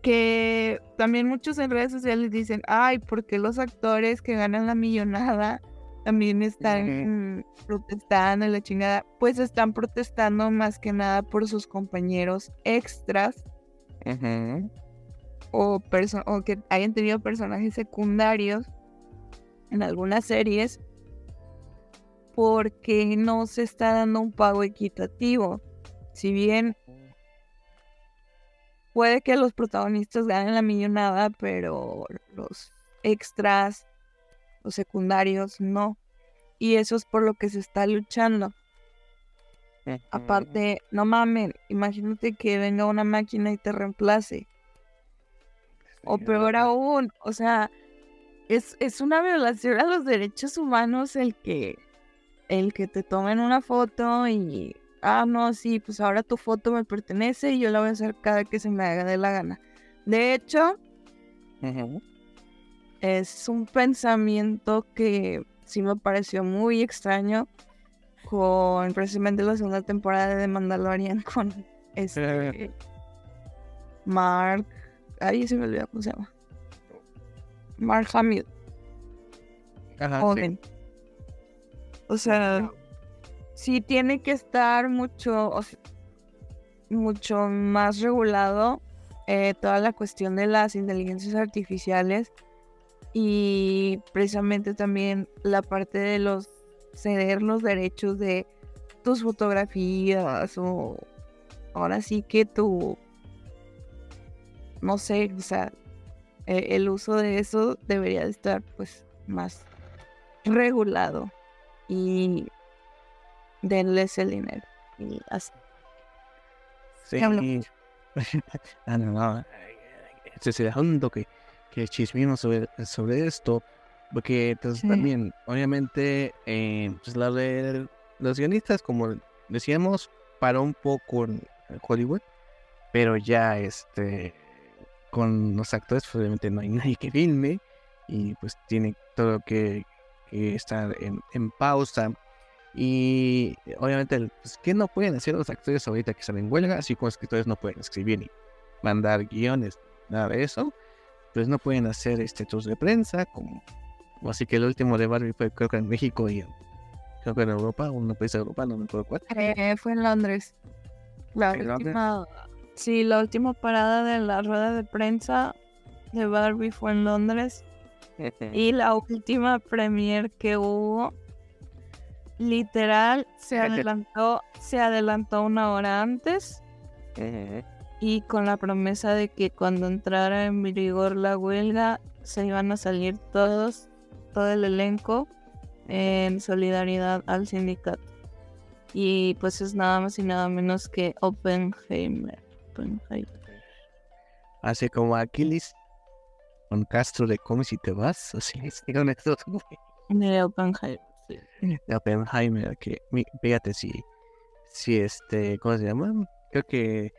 Que también muchos en redes sociales dicen, ay, porque los actores que ganan la millonada también están protestando en la chingada, pues están protestando más que nada por sus compañeros extras. O, o que hayan tenido personajes secundarios en algunas series porque no se está dando un pago equitativo. Si bien puede que los protagonistas ganen la millonada, pero los extras los secundarios no. Y eso es por lo que se está luchando. Aparte, no mames, imagínate que venga una máquina y te reemplace. O peor aún, o sea, es, es una violación a los derechos humanos el que, el que te tomen una foto y, ah, no, sí, pues ahora tu foto me pertenece y yo la voy a hacer cada que se me haga de la gana. De hecho, es un pensamiento que sí me pareció muy extraño con precisamente la segunda temporada de Mandalorian con este Mark ahí se me olvidó cómo se llama. Mark Hamill o sea sí tiene que estar mucho mucho más regulado eh, toda la cuestión de las inteligencias artificiales y precisamente también la parte de los ceder los derechos de tus fotografías o ahora sí que tu no sé, o sea, e, el uso de eso debería de estar pues más regulado y denles el dinero y así. Sí. ah, no, no. Este es el que que chismimos sobre, sobre esto, porque entonces pues, también, obviamente, eh, pues la de los guionistas, como decíamos, paró un poco en Hollywood, pero ya este con los actores, pues, obviamente no hay nadie que filme y pues tiene todo que, estar en, en pausa. Y obviamente, pues, ¿qué no pueden hacer los actores ahorita que están en huelga? Así como escritores no pueden escribir ni mandar guiones, nada de eso. Pues no pueden hacer este tours de prensa, como así que el último de Barbie fue creo que en México y creo que en Europa, un país de Europa, no me acuerdo cuál. Eh, fue en Londres. La ¿En Londres? última, sí, la última parada de la rueda de prensa de Barbie fue en Londres. Y la última premier que hubo, literal, se adelantó, se adelantó una hora antes y con la promesa de que cuando entrara en vigor la huelga se iban a salir todos, todo el elenco en solidaridad al sindicato. Y pues es nada más y nada menos que Oppenheimer. Oppenheimer. Así como Aquiles con Castro de cómics y te vas, así es, con estos. De Oppenheimer. sí. de Oppenheimer, que fíjate si, si este, ¿cómo se llama? Creo que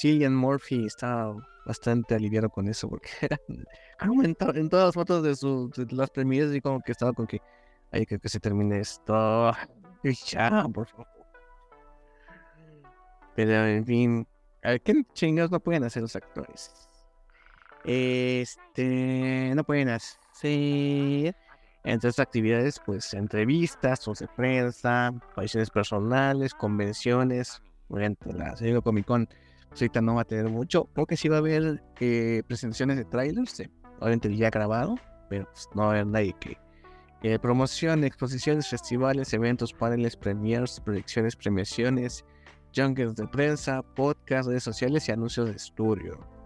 Cillian Murphy estaba bastante aliviado con eso, porque era, como en, to- en todas las fotos de, su, de las premieres y como que estaba con que, ay, creo que se termine esto, y ya, por favor. Pero en fin, ¿qué chingados no pueden hacer los actores? Este, no pueden hacer entre estas actividades, pues entrevistas, o de prensa, apariciones personales, convenciones. Obviamente, la San Comic Con pues, ahorita no va a tener mucho. Creo que sí va a haber eh, presentaciones de trailers, obviamente ya grabado, pero pues, no va a haber nadie que. eh, promoción, exposiciones, festivales, eventos, paneles, premiers, proyecciones, premiaciones, junkets de prensa, podcasts, redes sociales y anuncios de estudio.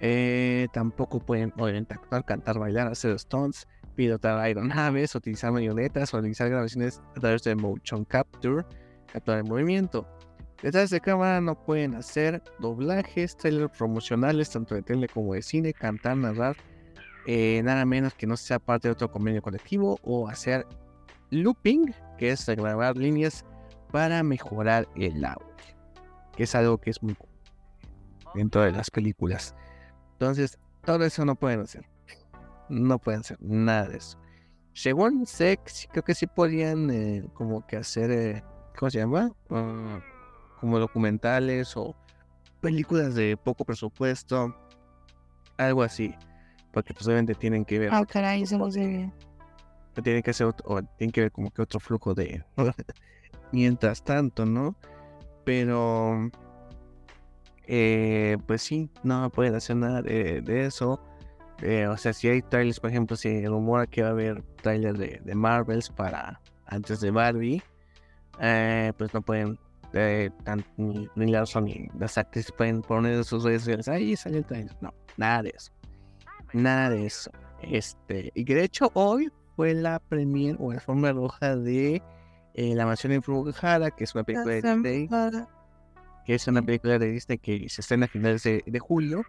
Eh, tampoco pueden obviamente actuar, cantar, bailar, hacer stunts, pilotar aeronaves, utilizar marionetas realizar grabaciones a través de motion capture, captura de movimiento. Detrás de cámara no pueden hacer doblajes, trailers promocionales, tanto de tele como de cine, cantar, narrar, eh, nada menos que no sea parte de otro convenio colectivo o hacer looping, que es grabar líneas para mejorar el audio, que es algo que es muy común dentro de las películas. Entonces, todo eso no pueden hacer. No pueden hacer nada de eso. Según sí- creo que sí podían eh, como que hacer, eh, ¿cómo se llama? Ah, como documentales o películas de poco presupuesto, algo así. Porque pues obviamente tienen que ver, Ah, caray, eso no sé bien. tienen que hacer otro- o tienen que ver como que otro flujo de mientras tanto, ¿no? Pero eh, pues sí, no pueden hacer nada de, de eso. Eh, o sea, si hay trailers, por ejemplo, si rumora que va a haber trailers de, de Marvels para antes de Barbie, eh, pues no pueden, eh, tan- ni, ni Larson ni las actrices pueden poner en sus redes sociales, ahí sale el trailer. No, nada de eso. Nada de eso. Este, y que de hecho hoy fue la premier o la forma roja de La Mansión Embrujada, que es una película de Disney que es una película de Disney que se estrena a finales de, de julio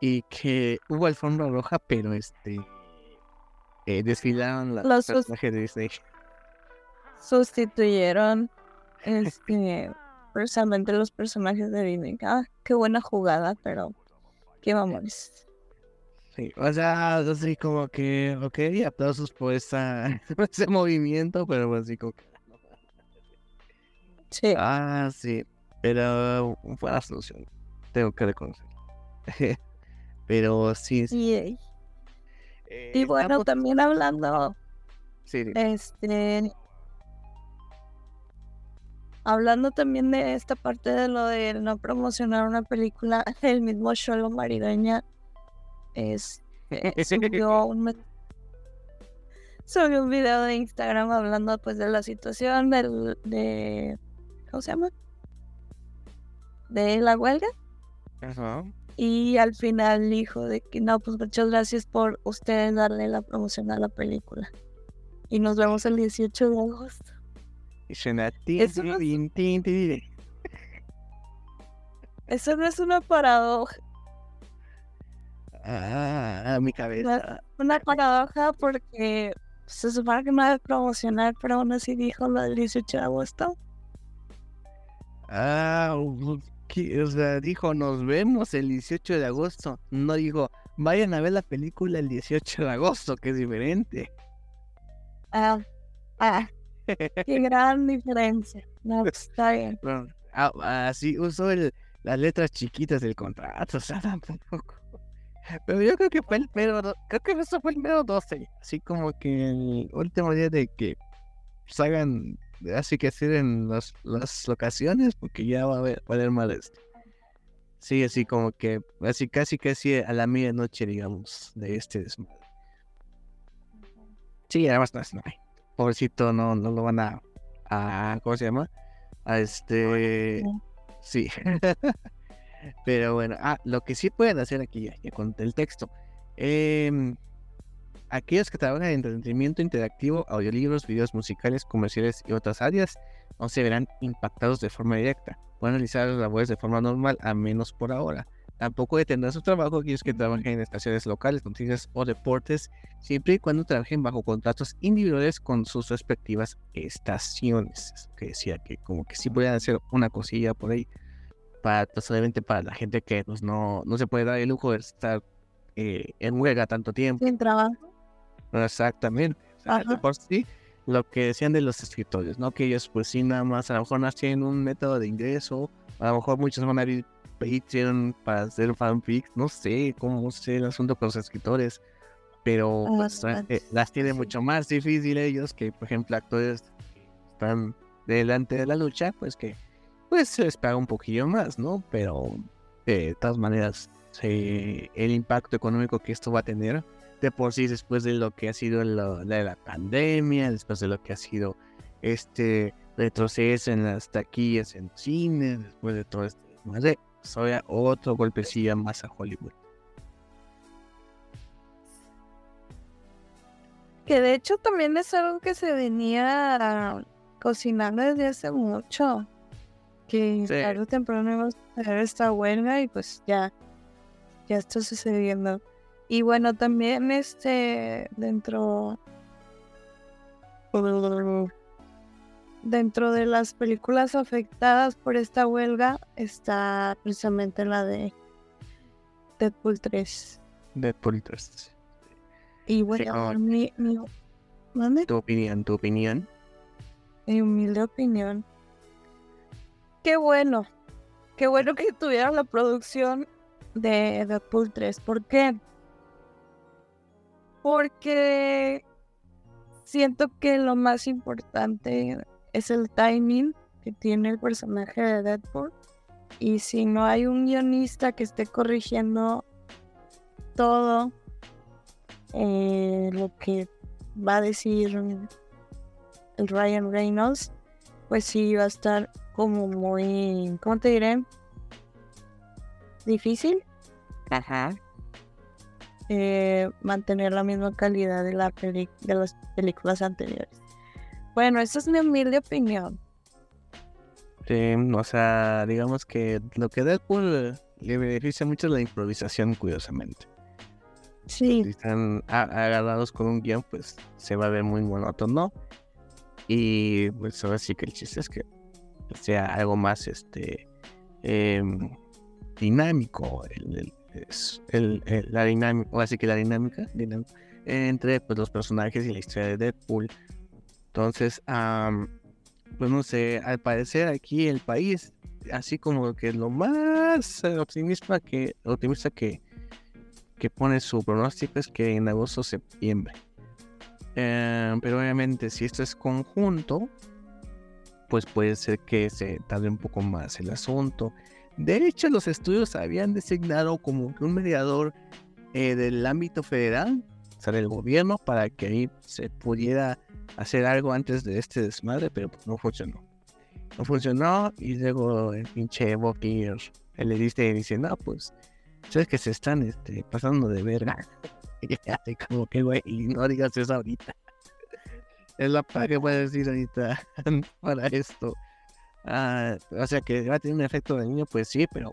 y que hubo alfombra roja, pero este eh, desfilaron las Los personajes de Disney. Sustituyeron este precisamente los personajes de Disney. Ah, qué buena jugada, pero qué mamones. Sí, o sea, así como que, ok, aplausos por esa, por ese movimiento, pero pues así como que, Sí. ah, sí, pero fue la solución, tengo que reconocerlo. pero sí, sí, Y, eh, y bueno, estamos- también hablando sí, Este. Hablando también de esta parte de lo de no promocionar una película, el mismo Sholo Maridueña es, subió, un, subió un video de Instagram hablando pues de la situación del, de. ¿Cómo se llama? De la huelga. Ajá. Y al final dijo de que no, pues muchas gracias por ustedes darle la promoción a la película. Y nos vemos el 18 de agosto. Y suena tin, Eso no es- tin. Eso no es una paradoja, Ah, mi cabeza. una paradoja porque se supone que no debe promocionar, pero aún así dijo lo del 18 de agosto. Ah, que- o sea, dijo, nos vemos el 18 de agosto. No dijo, vayan a ver la película el 18 de agosto, que es diferente. Ah, ah, Qué gran diferencia. No, pues, está bien. Bueno, ah, así usó el, las letras chiquitas del contrato, o sea, tampoco. Pero yo creo que fue el mero, creo que eso fue el mero 12, así como que el último día de que salgan, así que hacer en las, las locaciones, porque ya va a haber más esto. Sí, así como que, así casi casi a la medianoche, digamos, de este desmadre. Sí, además no, no hay. Pobrecito, no, no lo van a, a, ¿cómo se llama? A este, sí. Pero bueno, ah, lo que sí pueden hacer aquí, ya con el texto. Eh, aquellos que trabajan en entretenimiento interactivo, audiolibros, videos musicales, comerciales y otras áreas no se verán impactados de forma directa. Pueden realizar las labores de forma normal, a menos por ahora. Tampoco detendrán su trabajo aquellos que trabajen en estaciones locales, noticias o deportes, siempre y cuando trabajen bajo contratos individuales con sus respectivas estaciones. Que decía que como que sí pueden hacer una cosilla por ahí para, pues, para la gente que pues, no, no se puede dar el lujo de estar eh, en huelga tanto tiempo. Sin trabajo. Exactamente. por sí, lo que decían de los escritores, ¿no? Que ellos, pues sí, nada más, a lo mejor no tienen un método de ingreso, a lo mejor muchos van a abrir Patreon para hacer fanfics, no sé cómo sé el asunto con los escritores, pero ah, pues, eh, las tienen mucho más difícil ellos que, por ejemplo, actores que están delante de la lucha, pues que pues se les paga un poquillo más, ¿no? Pero de todas maneras, el impacto económico que esto va a tener de por sí después de lo que ha sido la, la pandemia, después de lo que ha sido este retroceso en las taquillas en cine, después de todo esto, de pues, otro golpecillo más a Hollywood. Que de hecho también es algo que se venía cocinando desde hace mucho que tarde o temprano íbamos a tener esta huelga y pues ya, ya está sucediendo. Y bueno, también este dentro dentro de las películas afectadas por esta huelga está precisamente la de Deadpool 3. Deadpool 3. Y bueno, mi, tu opinión, tu opinión. Mi humilde opinión qué bueno. Qué bueno que tuvieron la producción de Deadpool 3. ¿Por qué? Porque siento que lo más importante es el timing que tiene el personaje de Deadpool. Y si no hay un guionista que esté corrigiendo todo eh, lo que va a decir el Ryan Reynolds, pues sí va a estar como muy, ¿cómo te diré? Difícil. Ajá. Eh, mantener la misma calidad de, la de las películas anteriores. Bueno, esa es mi humilde opinión. Sí, o sea, digamos que lo que Deadpool le beneficia mucho es la improvisación, curiosamente. Sí. Si están agarrados con un guion, pues se va a ver muy monótono. Y pues ahora sí que el chiste es que sea algo más este em, dinámico el, la dinámica o así que la dinámica, entre pues, los personajes y la historia de Deadpool entonces pues no sé al parecer aquí el país así como que lo más optimista que optimista que que pone su pronóstico es que en agosto septiembre em, pero obviamente si esto es conjunto pues puede ser que se tarde un poco más el asunto. De hecho, los estudios habían designado como un mediador eh, del ámbito federal, o sea, del gobierno, para que ahí se pudiera hacer algo antes de este desmadre, pero pues, no funcionó. No funcionó y luego el pinche Bucky le dice, dice, no, pues, sabes que se están este, pasando de verga. como que, güey, no digas eso ahorita es la paga que puedes decir ahorita para esto. Ah, o sea que va a tener un efecto de niño, pues sí, pero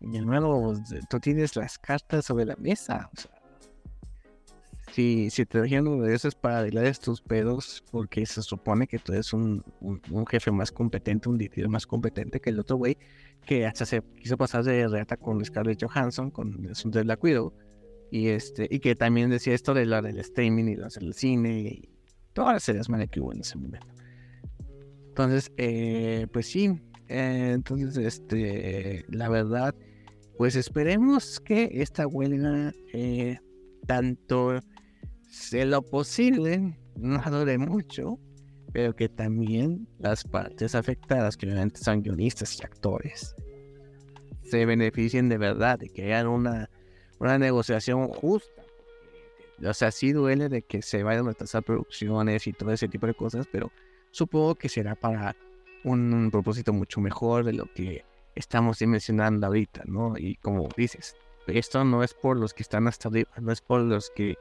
y nuevo tú tienes las cartas sobre la mesa. O sea, si, si te dijeron uno de esos es para arreglar estos pedos, porque se supone que tú eres un, un, jefe más competente, un dirigidor más competente que el otro güey, que hasta se quiso pasar de reata con Scarlett Johansson, con el de la cuido, y este, y que también decía esto de lo del streaming y lo del cine, y todas las series mal que hubo en ese momento. Entonces, eh, pues sí, eh, entonces, este, la verdad, pues esperemos que esta huelga, eh, tanto sea lo posible, no dure mucho, pero que también las partes afectadas, que obviamente son guionistas y actores, se beneficien de verdad, de que hayan una, una negociación justa. O sea, sí duele de que se vayan a retrasar producciones y todo ese tipo de cosas, pero supongo que será para un propósito mucho mejor de lo que estamos mencionando ahorita, ¿no? Y como dices, esto no es por los que están hasta arriba, no es por los que,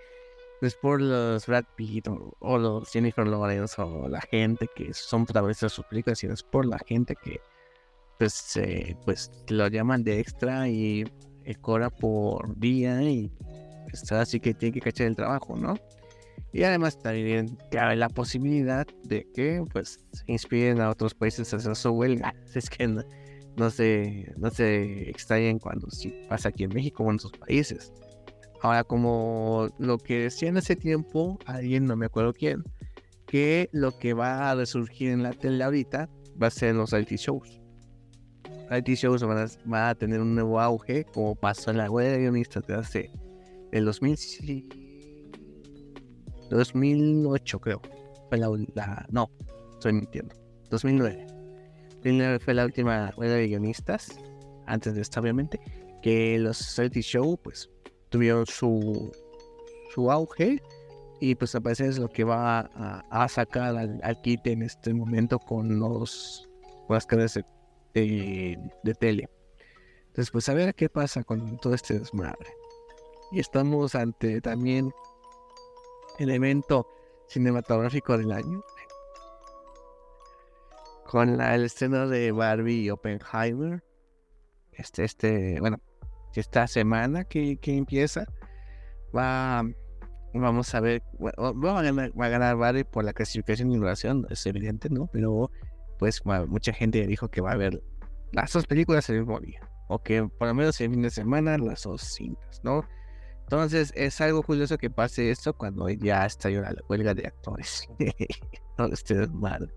no es por los Brad Pitt o, los Jennifer Lawrence o la gente que son protagonistas de sus películas, sino es por la gente que, pues, eh, pues lo llaman de extra y cobra por día y está así que tiene que cachar el trabajo, ¿no? Y además también cabe la posibilidad de que pues inspiren a otros países a hacer su huelga. Es que no, se, no se extrañen cuando sí pasa aquí en México o en otros países. Ahora, como lo que decían hace tiempo, alguien, no me acuerdo quién, que lo que va a resurgir en la tele ahorita va a ser los reality shows. Reality shows van a, tener un nuevo auge, como pasó en la huelga de guionistas de hace el 2000 2008 creo. Fue la, no, estoy mintiendo. 2009. 2009 fue la última huelga de guionistas, antes de esta obviamente, que los reality show pues tuvieron su, su auge y pues a es lo que va a, sacar al, al, quite en este momento con los con las cadenas de, de, tele. Entonces pues a ver qué pasa con todo este desmadre. Y estamos ante también el evento cinematográfico del año. Con el estreno de Barbie y Oppenheimer. Este, este, bueno, esta semana que, que empieza, va, vamos a ver, va, a ganar, va Barbie por la clasificación y duración, es evidente, ¿no? Pero, pues, mucha gente dijo que va a ver las dos películas el mismo día. O que por lo menos el fin de semana las dos cintas, ¿no? Entonces es algo curioso que pase esto cuando ya está la huelga de actores. no estés mal.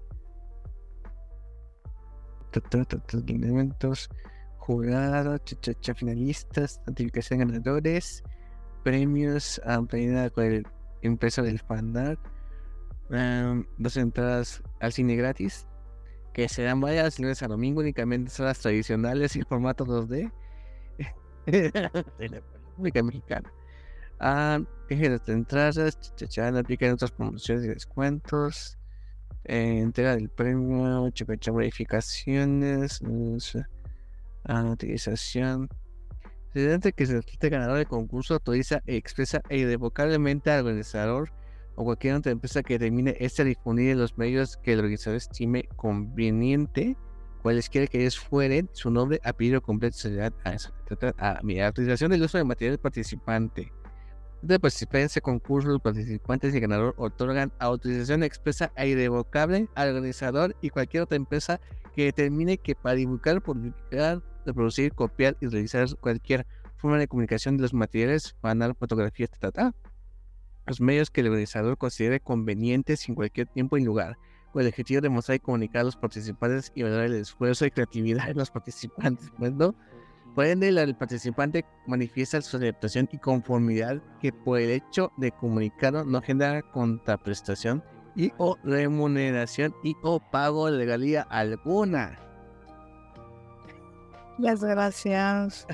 Elementos, jugados, finalistas, notificación ganadores, premios a con el impreso del fanart, dos entradas al cine gratis, que serán varias lunes a domingo, únicamente son las tradicionales y formato 2D de la República Mexicana a de entradas, chachacha, aplican otras promociones y descuentos, eh, entrega del premio, chachacha, verificaciones, utilización. Estudiante que se resulte ganador del concurso autoriza, expresa e irrevocablemente al organizador o cualquier otra empresa que termine este a difundir en los medios que el organizador estime conveniente, cualesquiera que ellos fueren, su nombre, apellido completo, a, a, a, autorización del uso de material participante de ese concurso, los participantes y ganador otorgan autorización expresa e irrevocable al organizador y cualquier otra empresa que determine que para divulgar, publicar, reproducir, copiar y realizar cualquier forma de comunicación de los materiales, banal, fotografías, etc. Los medios que el organizador considere convenientes en cualquier tiempo y lugar, con el objetivo de mostrar y comunicar a los participantes y valorar el esfuerzo y creatividad de los participantes. Por ende, el participante manifiesta su aceptación y conformidad que por el hecho de comunicarlo no genera contraprestación y o remuneración y o pago de legalía alguna. Las gracias.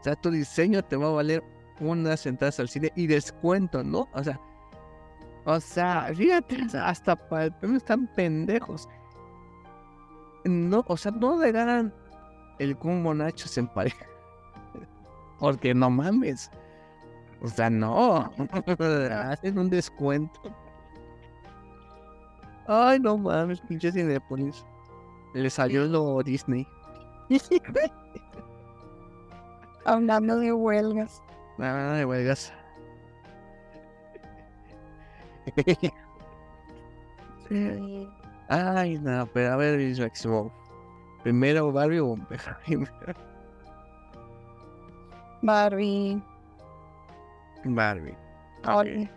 O sea, tu diseño te va a valer unas entradas al cine y descuento, ¿no? O sea, o sea, fíjate, hasta para el premio están pendejos. No, o sea, no le ganan el combo Nachos en pareja. Porque no mames. O sea, no. Hacen un descuento. Ay, no mames, pinche Cinepolis. Le salió lo Disney. Hablando de huelgas. Hablando de huelgas. Ay, no, pero a ver, Máximo. Primero Barbie o Barbie. Barbie. Okay.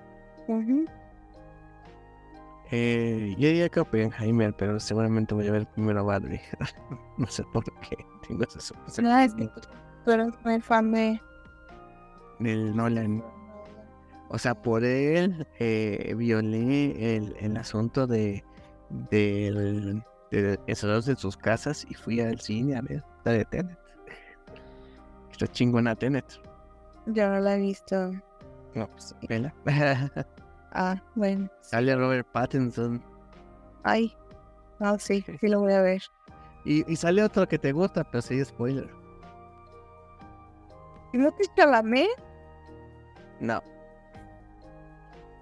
Eh, yo diría que Oppenheimer, pero seguramente voy a ver primero a Barbie. no sé por qué tengo esa. No, es que tú eres muy fan de... Del Nolan. O sea, por él eh, violé el, el asunto de del de encerrados en sus casas y fui al cine a ver la de Tenet. Está chingona Tenet. Yo no la he visto. No, pues, vela. Ah, bueno. Sale Robert Pattinson. Ay. No, sí, sí lo voy a ver. Y, y sale otro que te gusta, pero sí, spoiler. ¿Y no te Chalamet? No.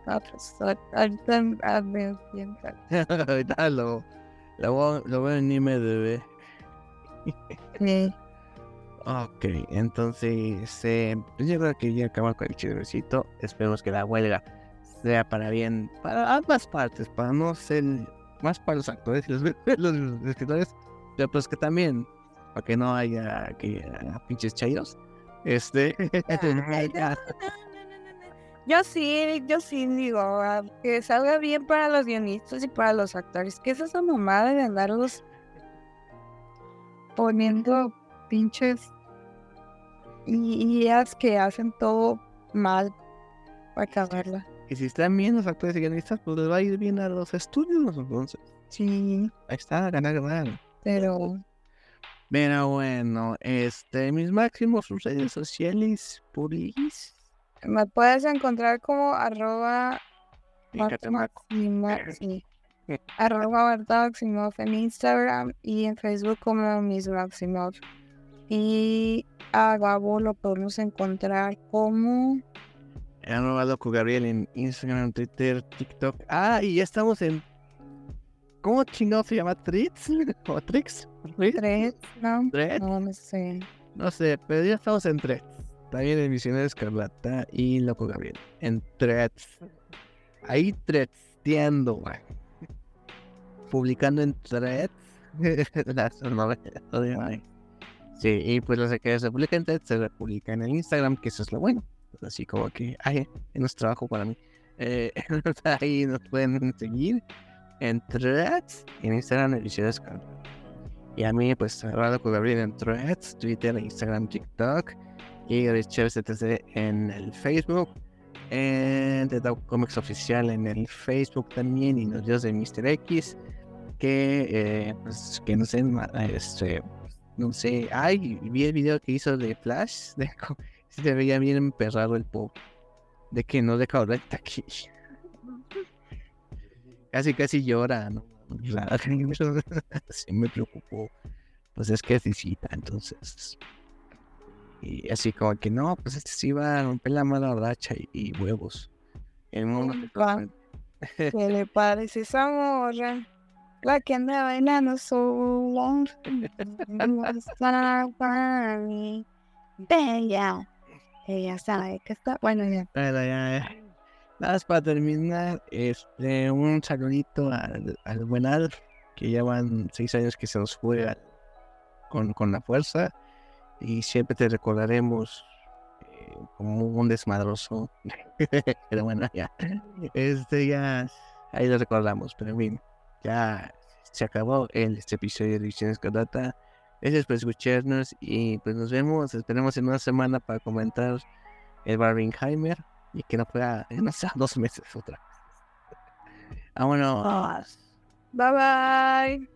No, pues ahorita quién sale. Ahorita lo, lo, voy- lo veo en IMDb. Sí. Ok, entonces eh, pues yo creo que ya acabamos con el chismecito. Esperemos que la huelga sea para bien, para ambas partes, para no ser más para los actores y los, los escritores, pero pues que también, para que no haya que ah, pinches chairos. Este, Yo sí, yo sí digo, ah, que salga bien para los guionistas y para los actores. Que es esa mamada de andarlos poniendo pinches ideas que hacen todo mal para acabarla. y si están bien los actores y guionistas, pues les va a ir bien a los estudios, entonces. Sí, Ahí está, ganar, ganar. pero Pero bueno, este, mis máximos redes sociales, puris. Me puedes encontrar como arroba Marta sí. arroba Marta Maximoff en Instagram y en Facebook como Miss Maximoff. Y a Gabo lo podemos encontrar como Arroba Loco Gabriel en Instagram, Twitter, TikTok. Ah, y ya estamos en. ¿Cómo chingado se llama? ¿Trix? ¿O Trix? ¿no? ¿Threads? No, no sé. No sé, pero ya estamos en Threads. También en Misiones Escarlata y Loco Gabriel. En Threads. Ahí threadsteando, güey. Publicando en Threads. las novelas. Sí, y pues lo que se publica en Threads se publica en el Instagram, que eso es lo bueno. Así como que, ay, no es trabajo para mí. Eh, ahí nos pueden seguir en Threads y en Instagram en Misiones Escarlata. Y a mí, pues, con Gabriel en Threads, Twitter, Instagram, TikTok. Y Richard en el Facebook. En The Dog Comics Oficial en el Facebook también. Y los dios de Mr. X. Que, eh, pues, que no sé, este, no sé. Ay, vi el video que hizo de Flash. De, se veía bien emperrado el pop. De que no deja recta aquí. Casi, casi llora, sí me preocupó. Pues es que es visita, entonces. Y así como que no, pues este sí va a romper la mala racha y, y huevos. El mundo. ¿Qué le parece esa morra? La que anda bailando sola. Bella. Ella sabe que está. Bueno, ya. Bueno, ya, ya. Nada más para terminar, este, un saludito al, al buen Alf, que llevan seis años que se nos al- con, con la fuerza, y siempre te recordaremos eh, como un desmadroso. pero bueno, ya. Este ya, ahí lo recordamos, pero en fin, ya se acabó el, este episodio de Ediciones con Data. Gracias por escucharnos y pues nos vemos, esperemos en una semana para comentar el Barbenheimer y que no fuera, eh, no sé, dos meses otra vez. Vámonos. Bye bye.